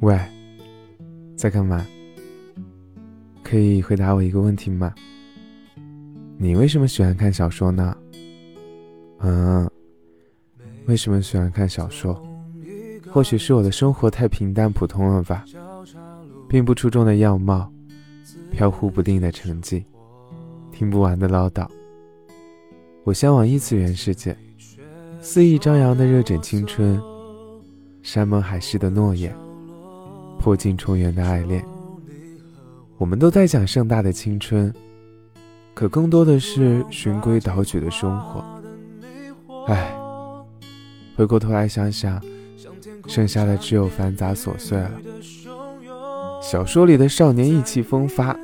喂，在干嘛？可以回答我一个问题吗？你为什么喜欢看小说呢？嗯，为什么喜欢看小说？或许是我的生活太平淡普通了吧，并不出众的样貌，飘忽不定的成绩，听不完的唠叨。我向往异次元世界，肆意张扬的热枕青春，山盟海誓的诺言。破镜重圆的爱恋，我们都在讲盛大的青春，可更多的是循规蹈矩的生活。唉，回过头来想想，剩下的只有繁杂琐碎了。小说里的少年意气风发，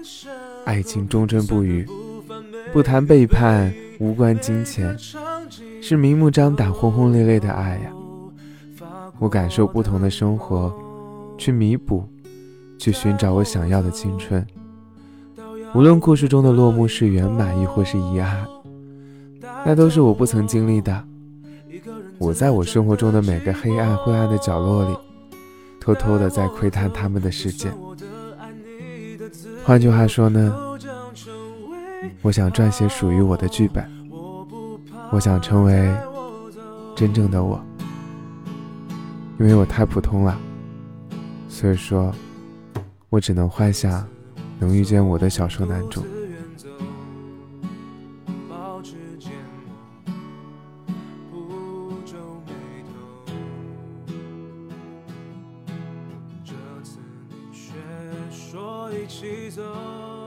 爱情忠贞不渝，不谈背叛，无关金钱，是明目张胆、轰轰烈烈的爱呀。我感受不同的生活。去弥补，去寻找我想要的青春。无论故事中的落幕是圆满亦或是遗憾，那都是我不曾经历的。我在我生活中的每个黑暗灰暗的角落里，偷偷的在窥探他们的世界。换句话说呢，我想撰写属于我的剧本。我想成为真正的我，因为我太普通了。所以说，我只能幻想能遇见我的小说男主。这次你却说一起走。